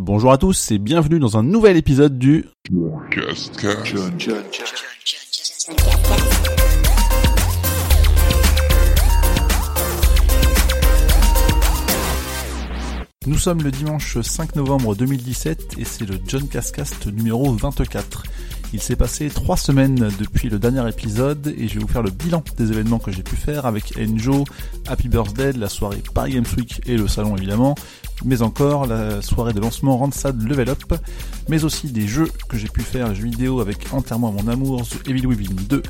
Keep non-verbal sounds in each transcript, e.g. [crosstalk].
Bonjour à tous et bienvenue dans un nouvel épisode du Nous sommes le dimanche 5 novembre 2017 et c'est le John Cascast numéro 24. Il s'est passé trois semaines depuis le dernier épisode et je vais vous faire le bilan des événements que j'ai pu faire avec Enjo, Happy Birthday, la soirée Paris Games Week et le salon évidemment, mais encore la soirée de lancement Randstad Level Up, mais aussi des jeux que j'ai pu faire, jeux vidéo avec entièrement mon amour, The Evil Within 2,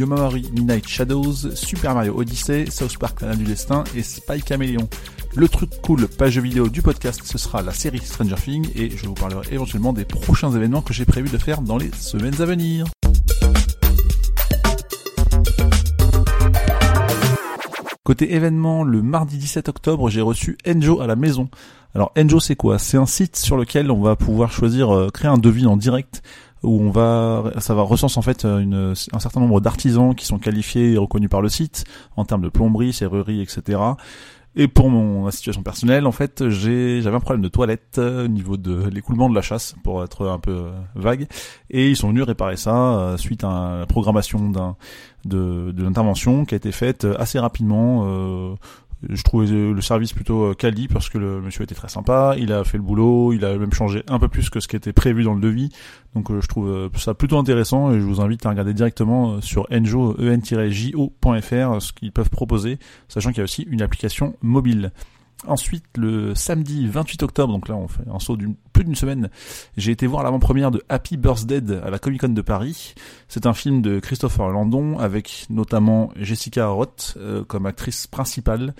Yomamari Midnight Shadows, Super Mario Odyssey, South Park Canal du Destin et Spy Chameleon. Le truc cool page vidéo du podcast, ce sera la série Stranger Things et je vous parlerai éventuellement des prochains événements que j'ai prévu de faire dans les semaines à venir. Côté événement, le mardi 17 octobre, j'ai reçu Enjo à la maison. Alors Enjo c'est quoi? C'est un site sur lequel on va pouvoir choisir euh, créer un devis en direct où on va ça va recense en fait un certain nombre d'artisans qui sont qualifiés et reconnus par le site en termes de plomberie, serrurerie, etc. Et pour mon situation personnelle, en fait, j'avais un problème de toilette euh, au niveau de l'écoulement de la chasse, pour être un peu euh, vague. Et ils sont venus réparer ça euh, suite à la programmation d'un de, de l'intervention qui a été faite assez rapidement je trouvais le service plutôt euh, quali parce que le monsieur était très sympa, il a fait le boulot, il a même changé un peu plus que ce qui était prévu dans le devis. Donc euh, je trouve euh, ça plutôt intéressant et je vous invite à regarder directement sur enjo en-jo.fr ce qu'ils peuvent proposer, sachant qu'il y a aussi une application mobile. Ensuite, le samedi 28 octobre, donc là on fait un saut d'une plus d'une semaine, j'ai été voir l'avant-première de Happy Birthday à la Comic Con de Paris. C'est un film de Christopher Landon avec notamment Jessica Roth euh, comme actrice principale.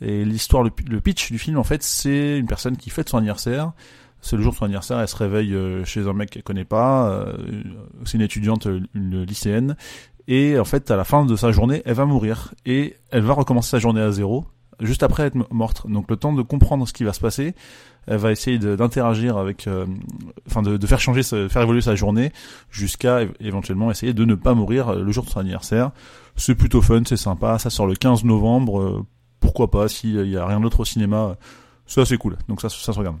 Et l'histoire, le, pitch du film en fait, c'est une personne qui fête son anniversaire. C'est le jour de son anniversaire, elle se réveille euh, chez un mec qu'elle connaît pas. Euh, c'est une étudiante, une lycéenne. Et en fait, à la fin de sa journée, elle va mourir et elle va recommencer sa journée à zéro juste après être morte. Donc le temps de comprendre ce qui va se passer, elle va essayer d'interagir avec, euh, enfin de, de, faire changer, faire évoluer sa journée jusqu'à éventuellement essayer de ne pas mourir euh, le jour de son anniversaire. C'est plutôt fun, c'est sympa. Ça sort le 15 novembre. Euh, pourquoi pas s'il y a rien d'autre au cinéma, c'est assez cool. Donc ça, ça se regarde.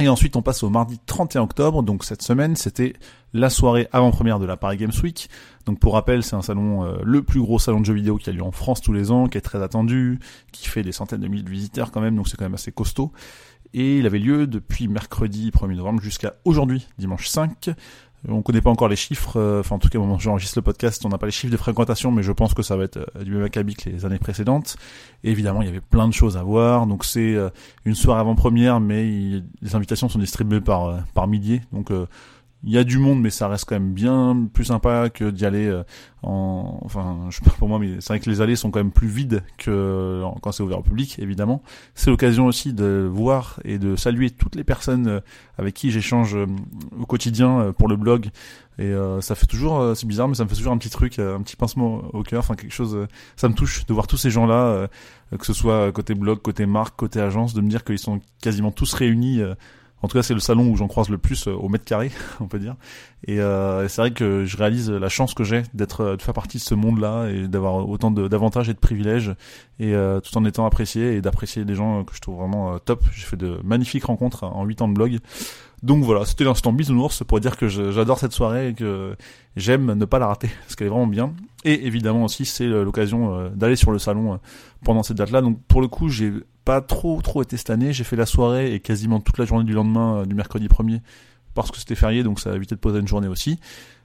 Et ensuite, on passe au mardi 31 octobre. Donc cette semaine, c'était la soirée avant-première de la Paris Games Week. Donc pour rappel, c'est un salon, euh, le plus gros salon de jeux vidéo qui a lieu en France tous les ans, qui est très attendu, qui fait des centaines de milliers de visiteurs quand même, donc c'est quand même assez costaud. Et il avait lieu depuis mercredi 1er novembre jusqu'à aujourd'hui, dimanche 5. On connaît pas encore les chiffres, euh, enfin en tout cas au moment où j'enregistre le podcast, on n'a pas les chiffres de fréquentation, mais je pense que ça va être euh, du même acabit que les années précédentes. Et évidemment, il y avait plein de choses à voir, donc c'est une soirée avant-première, mais les invitations sont distribuées par par milliers, donc il y a du monde, mais ça reste quand même bien plus sympa que d'y aller euh, en. Enfin, je pas pour moi, mais c'est vrai que les allées sont quand même plus vides que quand c'est ouvert au public, évidemment. C'est l'occasion aussi de voir et de saluer toutes les personnes euh, avec qui j'échange euh, au quotidien pour le blog. Et ça fait toujours, c'est bizarre, mais ça me fait toujours un petit truc, un petit pincement au cœur, enfin quelque chose. ça me touche de voir tous ces gens-là, que ce soit côté blog, côté marque, côté agence, de me dire qu'ils sont quasiment tous réunis en tout cas, c'est le salon où j'en croise le plus euh, au mètre carré, [laughs] on peut dire. Euh, et, c'est vrai que je réalise la chance que j'ai d'être, euh, de faire partie de ce monde-là et d'avoir autant d'avantages et de privilèges, et tout en étant apprécié et d'apprécier des gens que je trouve vraiment top. J'ai fait de magnifiques rencontres en 8 ans de blog. Donc voilà, c'était l'instant bisounours pour dire que j'adore cette soirée et que j'aime ne pas la rater, [laughs] parce qu'elle est vraiment bien. Et évidemment aussi, c'est l'occasion d'aller sur le salon pendant cette date-là. Donc pour le coup, j'ai pas trop trop été cette année. J'ai fait la soirée et quasiment toute la journée du lendemain euh, du mercredi 1er parce que c'était férié, donc ça a évité de poser une journée aussi.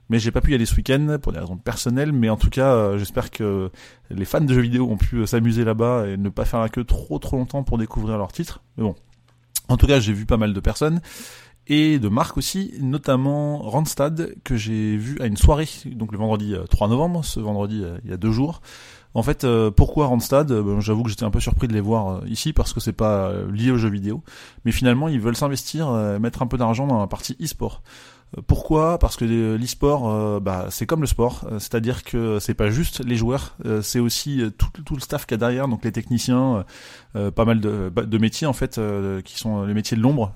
Mais j'ai pas pu y aller ce week-end pour des raisons personnelles, mais en tout cas, euh, j'espère que les fans de jeux vidéo ont pu euh, s'amuser là-bas et ne pas faire la queue trop trop longtemps pour découvrir leurs titres. Mais bon, en tout cas, j'ai vu pas mal de personnes et de marques aussi, notamment Randstad que j'ai vu à une soirée, donc le vendredi 3 novembre, ce vendredi il y a deux jours. En fait, euh, pourquoi Randstad? Euh, J'avoue que j'étais un peu surpris de les voir euh, ici parce que c'est pas lié aux jeux vidéo. Mais finalement, ils veulent s'investir, mettre un peu d'argent dans la partie e-sport. Pourquoi? Parce que l'e-sport, bah, c'est comme le sport, c'est-à-dire que c'est pas juste les joueurs, c'est aussi tout, le staff qu'il y a derrière, donc les techniciens, pas mal de, bah, de métiers en fait, qui sont les métiers de l'ombre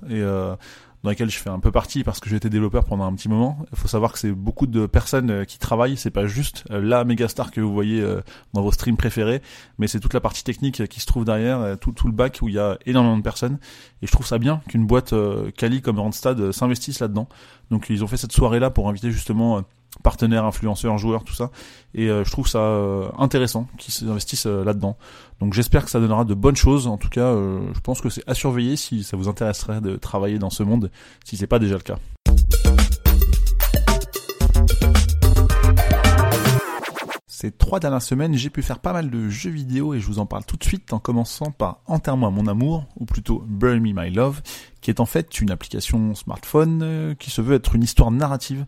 dans laquelle je fais un peu partie parce que j'ai été développeur pendant un petit moment. Il faut savoir que c'est beaucoup de personnes euh, qui travaillent, c'est pas juste euh, la méga star que vous voyez euh, dans vos streams préférés, mais c'est toute la partie technique qui se trouve derrière, tout, tout le bac où il y a énormément de personnes. Et je trouve ça bien qu'une boîte quali comme Randstad s'investisse là-dedans. Donc ils ont fait cette soirée-là pour inviter justement partenaires, influenceurs, joueurs, tout ça. Et je trouve ça intéressant qu'ils s'investissent là-dedans. Donc j'espère que ça donnera de bonnes choses. En tout cas, je pense que c'est à surveiller si ça vous intéresserait de travailler dans ce monde, si c'est pas déjà le cas. Ces trois dernières semaines, j'ai pu faire pas mal de jeux vidéo et je vous en parle tout de suite en commençant par Enterre-moi mon amour, ou plutôt Burn Me My Love, qui est en fait une application smartphone euh, qui se veut être une histoire narrative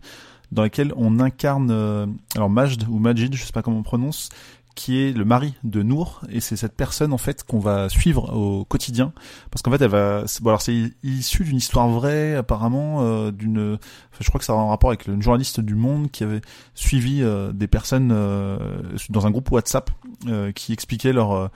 dans laquelle on incarne, euh, alors Majd ou Majid, je sais pas comment on prononce, qui est le mari de Nour et c'est cette personne en fait qu'on va suivre au quotidien parce qu'en fait elle va bon alors c'est issu d'une histoire vraie apparemment euh, d'une je crois que ça a un rapport avec le journaliste du Monde qui avait suivi euh, des personnes euh, dans un groupe WhatsApp qui expliquaient leur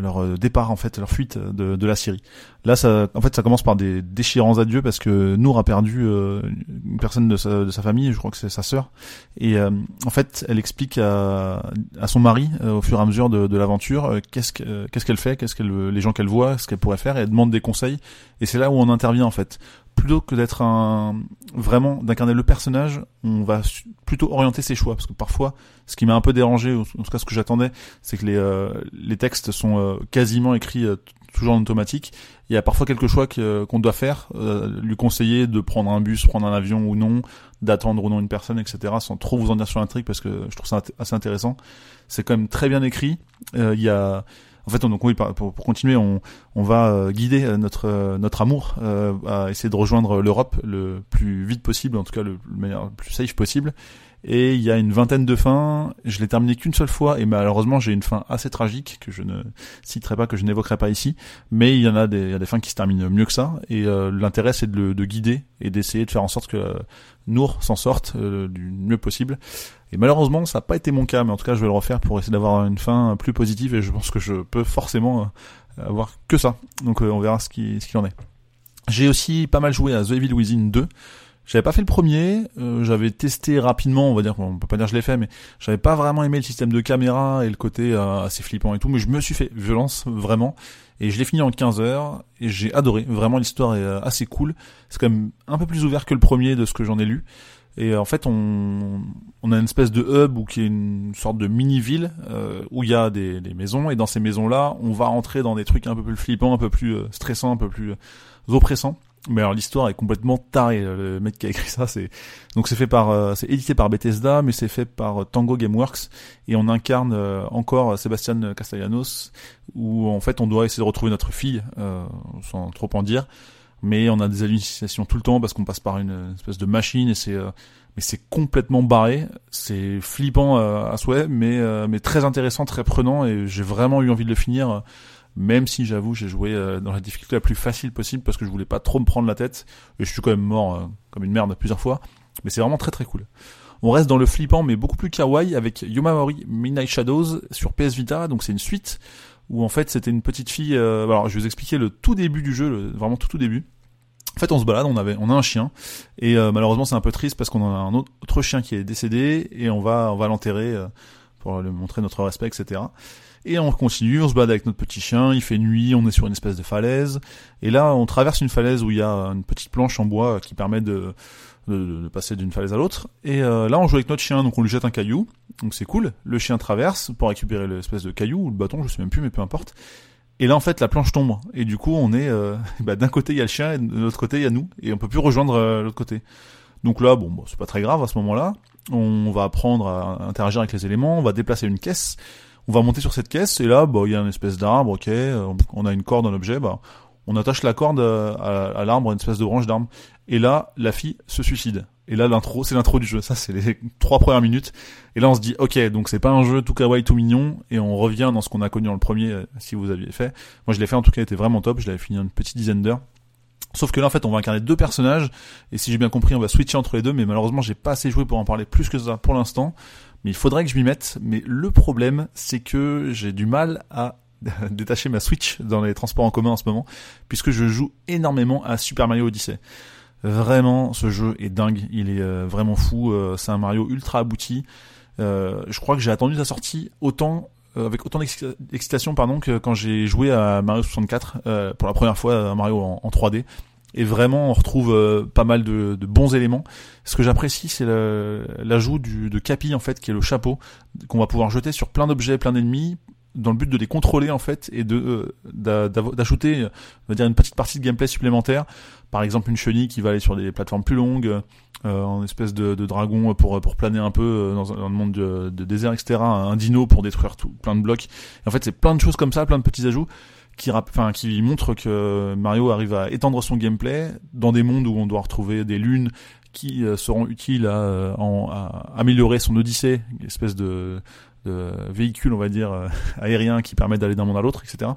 leur euh, départ en fait, leur fuite de, de la Syrie. Là, ça, en fait, ça commence par des déchirants adieux parce que Nour a perdu euh, une personne de sa, famille, je crois que c'est sa sœur, et euh, en fait, elle explique à, son mari au fur et à mesure de, l'aventure qu'est-ce qu'est-ce qu'elle fait, qu'est-ce qu'elle, les gens qu'elle voit, ce qu'elle pourrait faire, et elle demande des conseils. Et c'est là où on intervient en fait plutôt que d'être un vraiment d'incarner le personnage, on va plutôt orienter ses choix parce que parfois, ce qui m'a un peu dérangé, en tout cas ce que j'attendais, c'est que les euh, les textes sont euh, quasiment écrits euh, toujours en automatique. Il y a parfois quelque choix qu'on doit faire, lui conseiller de prendre un bus, prendre un avion ou non, d'attendre ou non une personne, etc. Sans trop vous en dire sur l'intrigue parce que je trouve ça assez intéressant. C'est quand même très bien écrit. Il y a en fait, on, donc oui, pour, pour continuer, on, on va euh, guider euh, notre euh, notre amour à essayer de rejoindre l'Europe le plus vite possible, en tout cas le, le plus safe possible. Et il y a une vingtaine de fins. Je l'ai terminé qu'une seule fois et malheureusement j'ai une fin assez tragique que je ne citerai pas, que je n'évoquerai pas ici. Mais il y en a des, y a des fins qui se terminent mieux que ça. Et l'intérêt c'est de, de guider et d'essayer de faire en sorte que Nour s'en sorte du mieux possible. Et malheureusement, ça n'a pas été mon cas, mais en tout cas, je vais le refaire pour essayer d'avoir une fin plus positive et je pense que je peux forcément euh, avoir que ça. Donc euh, on verra ce qui ce qu'il en est. J'ai aussi pas mal joué à The Evil Within 2. J'avais pas fait le premier, euh, j'avais testé rapidement, on va dire, on peut pas dire que je l'ai fait, mais j'avais pas vraiment aimé le système de caméra et le côté assez flippant et tout, mais je me suis fait violence, vraiment, et je l'ai fini en 15 heures, et j'ai adoré, vraiment l'histoire est assez cool, c'est quand même un peu plus ouvert que le premier de ce que j'en ai lu, et en fait, on, on a une espèce de hub ou qui est une sorte de mini-ville euh, où il y a des, des, maisons. Et dans ces maisons-là, on va rentrer dans des trucs un peu plus flippants, un peu plus euh, stressants, un peu plus euh, oppressants. Mais alors l'histoire est complètement tarée. Le mec qui a écrit ça, c'est donc c'est fait par, c'est édité par Bethesda, mais c'est fait par Tango Gameworks et on incarne encore Sébastien Castellanos, où en fait on doit essayer de retrouver notre fille, sans trop en dire mais on a des hallucinations tout le temps parce qu'on passe par une espèce de machine et c'est euh, mais c'est complètement barré, c'est flippant euh, à souhait, mais euh, mais très intéressant, très prenant et j'ai vraiment eu envie de le finir. Même si j'avoue, j'ai joué dans la difficulté la plus facile possible parce que je voulais pas trop me prendre la tête et je suis quand même mort comme une merde plusieurs fois. Mais c'est vraiment très très cool. On reste dans le flippant mais beaucoup plus kawaii avec Yomamori Midnight Shadows sur PS Vita, donc c'est une suite où en fait c'était une petite fille. alors je vais vous expliquer le tout début du jeu, le, vraiment tout tout début. En fait, on se balade, on avait, on a un chien, et euh, malheureusement, c'est un peu triste parce qu'on a un autre chien qui est décédé et on va, on va l'enterrer euh, pour lui montrer notre respect, etc. Et on continue, on se balade avec notre petit chien, il fait nuit, on est sur une espèce de falaise, et là, on traverse une falaise où il y a une petite planche en bois qui permet de, de, de passer d'une falaise à l'autre. Et euh, là, on joue avec notre chien, donc on lui jette un caillou, donc c'est cool. Le chien traverse pour récupérer l'espèce de caillou ou le bâton, je sais même plus, mais peu importe. Et là, en fait, la planche tombe. Et du coup, on est euh, [laughs] bah, d'un côté il y a le chien et de l'autre côté il y a nous, et on peut plus rejoindre euh, l'autre côté. Donc là, bon, bon c'est pas très grave à ce moment-là. On va apprendre à interagir avec les éléments, on va déplacer une caisse, on va monter sur cette caisse, et là, bah, il y a une espèce d'arbre, ok, euh, on a une corde dans l'objet, bah, on attache la corde à, à l'arbre, une espèce de branche d'arbre. Et là, la fille se suicide. Et là, l'intro, c'est l'intro du jeu. Ça, c'est les trois premières minutes. Et là, on se dit, ok, donc c'est pas un jeu tout kawaii, tout mignon. Et on revient dans ce qu'on a connu dans le premier, euh, si vous aviez fait. Moi, je l'ai fait, en tout cas, il était vraiment top. Je l'avais fini une petite dizaine d'heures. Sauf que là, en fait, on va incarner deux personnages. Et si j'ai bien compris, on va switcher entre les deux. Mais malheureusement, j'ai pas assez joué pour en parler plus que ça pour l'instant. Mais il faudrait que je m'y mette. Mais le problème, c'est que j'ai du mal à [laughs] détacher ma Switch dans les transports en commun en ce moment, puisque je joue énormément à Super Mario Odyssey. Vraiment, ce jeu est dingue. Il est euh, vraiment fou. Euh, c'est un Mario ultra abouti. Euh, je crois que j'ai attendu sa sortie autant avec autant d'excitation pardon que quand j'ai joué à Mario 64 pour la première fois à Mario en, 3D et vraiment on retrouve pas mal de, de, bons éléments. Ce que j'apprécie c'est l'ajout de Capi en fait qui est le chapeau qu'on va pouvoir jeter sur plein d'objets, plein d'ennemis dans le but de les contrôler en fait et de euh, d'ajouter va dire une petite partie de gameplay supplémentaire. Par exemple une chenille qui va aller sur des plateformes plus longues euh, en espèce de, de, dragon pour pour planer un peu euh, dans un, monde de, désert etc un dino pour détruire tout plein de blocs. En fait c'est plein de choses comme ça plein de petits ajouts qui enfin qui montrent que Mario arrive à étendre son gameplay dans des mondes où on doit retrouver des lunes qui euh, seront utiles à, en, à améliorer son odyssée, une espèce de véhicules, on va dire, euh, [laughs] aériens qui permettent d'aller d'un monde à l'autre, etc.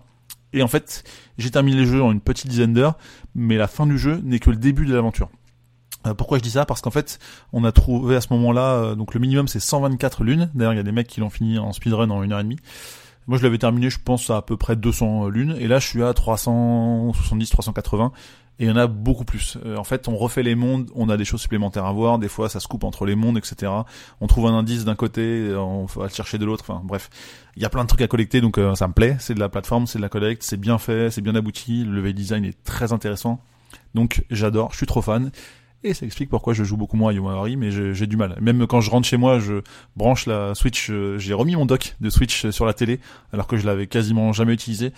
Et en fait, j'ai terminé le jeu en une petite dizaine d'heures, mais la fin du jeu n'est que le début de l'aventure. Euh, pourquoi je dis ça? Parce qu'en fait, on a trouvé à ce moment-là, euh, donc le minimum c'est 124 lunes. D'ailleurs, il y a des mecs qui l'ont fini en speedrun en une heure et demie. Moi, je l'avais terminé, je pense, à à peu près 200 lunes. Et là, je suis à 370, 380 et il y en a beaucoup plus. Euh, en fait, on refait les mondes, on a des choses supplémentaires à voir, des fois ça se coupe entre les mondes, etc. On trouve un indice d'un côté, on va le chercher de l'autre, enfin bref. Il y a plein de trucs à collecter, donc euh, ça me plaît, c'est de la plateforme, c'est de la collecte, c'est bien fait, c'est bien abouti, le level design est très intéressant. Donc j'adore, je suis trop fan. Et ça explique pourquoi je joue beaucoup moins à Yomawari, mais j'ai du mal. Même quand je rentre chez moi, je branche la Switch, euh, j'ai remis mon dock de Switch sur la télé, alors que je l'avais quasiment jamais utilisé.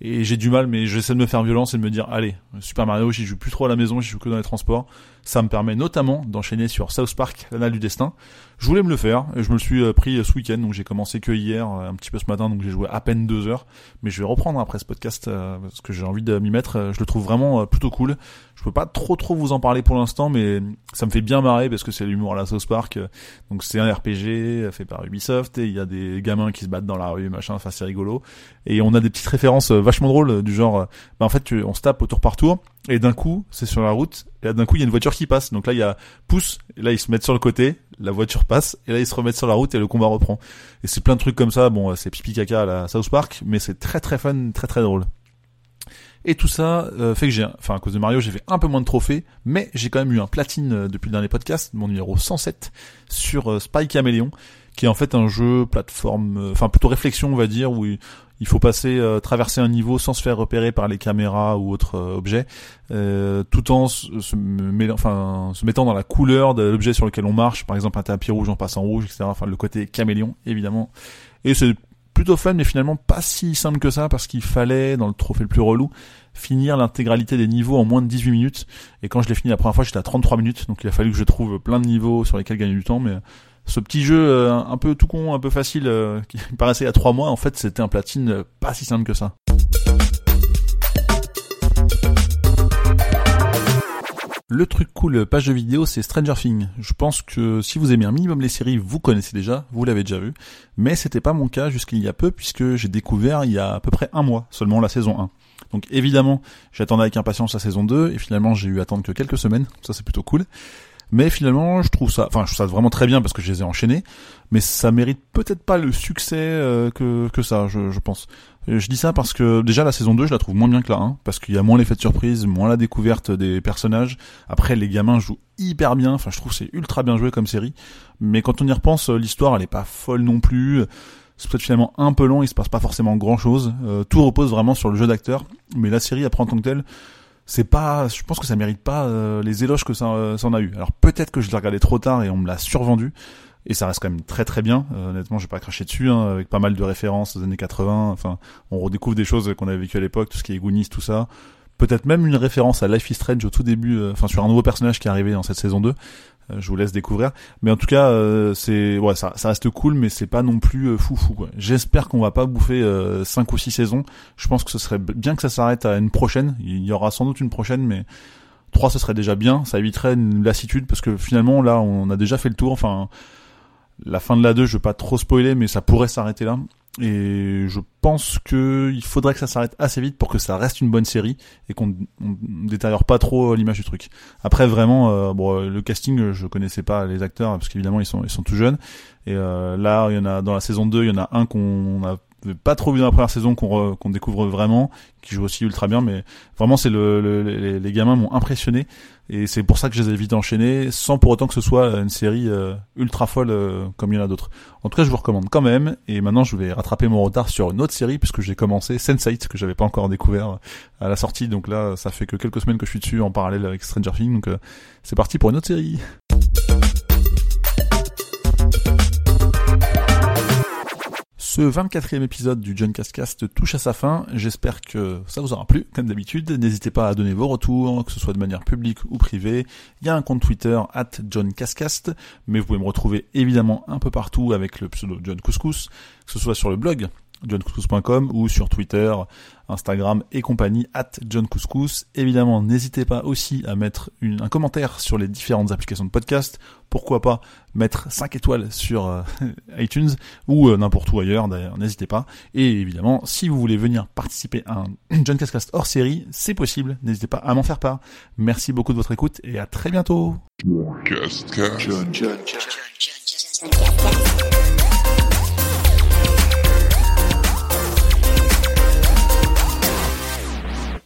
Et j'ai du mal mais j'essaie de me faire violence et de me dire allez Super Mario j'y joue plus trop à la maison j'y joue que dans les transports. Ça me permet notamment d'enchaîner sur South Park l'anal du destin je voulais me le faire et je me le suis euh, pris euh, ce week-end. Donc j'ai commencé que hier euh, un petit peu ce matin. Donc j'ai joué à peine deux heures. Mais je vais reprendre après ce podcast parce que j'ai envie de m'y mettre. Je le trouve vraiment plutôt cool. Je peux pas trop trop vous en parler pour l'instant mais ça me fait bien marrer parce que c'est l'humour à la South Park. Donc c'est un RPG fait par Ubisoft. Et il y a des gamins qui se battent dans la rue machin. Enfin c'est rigolo. Et on a des petites références vachement drôles du genre bah en fait on se tape au tour par tour. Et d'un coup c'est sur la route. Et d'un coup il y a une voiture qui passe. Donc là il y a pouce et là ils se mettent sur le côté la voiture passe et là ils se remettent sur la route et le combat reprend. Et c'est plein de trucs comme ça. Bon c'est pipi caca à la South Park mais c'est très très fun très très drôle. Et tout ça euh, fait que j'ai, enfin à cause de Mario, j'ai fait un peu moins de trophées, mais j'ai quand même eu un platine euh, depuis le dernier podcast, mon numéro 107 sur euh, Spy Caméléon, qui est en fait un jeu plateforme, enfin plutôt réflexion on va dire, où il faut passer, euh, traverser un niveau sans se faire repérer par les caméras ou autres euh, objets, euh, tout en se, enfin, se mettant dans la couleur de l'objet sur lequel on marche. Par exemple, un tapis rouge en passant rouge, etc. Enfin, le côté caméléon, évidemment. Et c'est plutôt fun, mais finalement pas si simple que ça, parce qu'il fallait, dans le trophée le plus relou, finir l'intégralité des niveaux en moins de 18 minutes. Et quand je l'ai fini la première fois, j'étais à 33 minutes, donc il a fallu que je trouve plein de niveaux sur lesquels gagner du temps, mais ce petit jeu euh, un peu tout con, un peu facile, euh, [laughs] qui paraissait a trois mois, en fait c'était un platine euh, pas si simple que ça. Le truc cool page de vidéo, c'est Stranger Things. Je pense que si vous aimez un minimum les séries, vous connaissez déjà, vous l'avez déjà vu. Mais c'était pas mon cas jusqu'il y a peu, puisque j'ai découvert il y a à peu près un mois seulement la saison 1. Donc évidemment, j'attendais avec impatience la saison 2, et finalement j'ai eu à attendre que quelques semaines, ça c'est plutôt cool. Mais finalement, je trouve ça, enfin, je trouve ça vraiment très bien parce que je les ai enchaînés, mais ça mérite peut-être pas le succès euh, que, que ça, je, je pense. Je dis ça parce que déjà la saison 2, je la trouve moins bien que la 1, parce qu'il y a moins l'effet de surprise, moins la découverte des personnages. Après, les gamins jouent hyper bien, enfin, je trouve c'est ultra bien joué comme série. Mais quand on y repense, l'histoire, elle est pas folle non plus. C'est peut-être finalement un peu long, il se passe pas forcément grand chose. Euh, tout repose vraiment sur le jeu d'acteur, mais la série, après tant que telle, c'est pas, je pense que ça mérite pas euh, les éloges que ça, euh, en a eu. Alors peut-être que je l'ai regardé trop tard et on me l'a survendu. Et ça reste quand même très très bien. Euh, honnêtement, je vais pas cracher dessus, hein, avec pas mal de références aux années 80. Enfin, on redécouvre des choses qu'on avait vécues à l'époque, tout ce qui est Goonies, tout ça. Peut-être même une référence à Life is Strange au tout début, enfin sur un nouveau personnage qui est arrivé dans cette saison 2. Euh, je vous laisse découvrir. Mais en tout cas, euh, c'est ouais, ça, ça reste cool, mais c'est pas non plus euh, fou fou. J'espère qu'on va pas bouffer euh, 5 ou 6 saisons. Je pense que ce serait bien que ça s'arrête à une prochaine. Il y aura sans doute une prochaine, mais 3 ce serait déjà bien. Ça éviterait une lassitude parce que finalement là, on a déjà fait le tour. Enfin, la fin de la 2, je veux pas trop spoiler, mais ça pourrait s'arrêter là. Et je pense que il faudrait que ça s'arrête assez vite pour que ça reste une bonne série et qu'on ne détériore pas trop l'image du truc. Après vraiment, euh, bon, le casting, je connaissais pas les acteurs parce qu'évidemment ils sont ils sont tout jeunes. Et euh, là, il y en a dans la saison 2, il y en a un qu'on a pas trop vu dans la première saison qu'on découvre vraiment, qui joue aussi ultra bien, mais vraiment c'est le, les, les, gamins m'ont impressionné et c'est pour ça que je les ai vite enchaînés, sans pour autant que ce soit une série euh, ultra folle euh, comme il y en a d'autres. En tout cas, je vous recommande quand même. Et maintenant, je vais rattraper mon retard sur une autre série puisque j'ai commencé Sense8 que j'avais pas encore découvert à la sortie. Donc là, ça fait que quelques semaines que je suis dessus en parallèle avec Stranger Things. Donc euh, c'est parti pour une autre série. Ce 24e épisode du John Cascast touche à sa fin. J'espère que ça vous aura plu, comme d'habitude. N'hésitez pas à donner vos retours, que ce soit de manière publique ou privée. Il y a un compte Twitter, at John Cascast, mais vous pouvez me retrouver évidemment un peu partout avec le pseudo John Couscous, que ce soit sur le blog johncouscous.com ou sur Twitter, Instagram et compagnie at John Couscous. Évidemment, n'hésitez pas aussi à mettre un commentaire sur les différentes applications de podcast. Pourquoi pas mettre 5 étoiles sur euh, [laughs] iTunes ou euh, n'importe où ailleurs d'ailleurs, n'hésitez pas. Et évidemment, si vous voulez venir participer à un [clears throat] John Cascast hors série, c'est possible. N'hésitez pas à m'en faire part. Merci beaucoup de votre écoute et à très bientôt. John, John, John,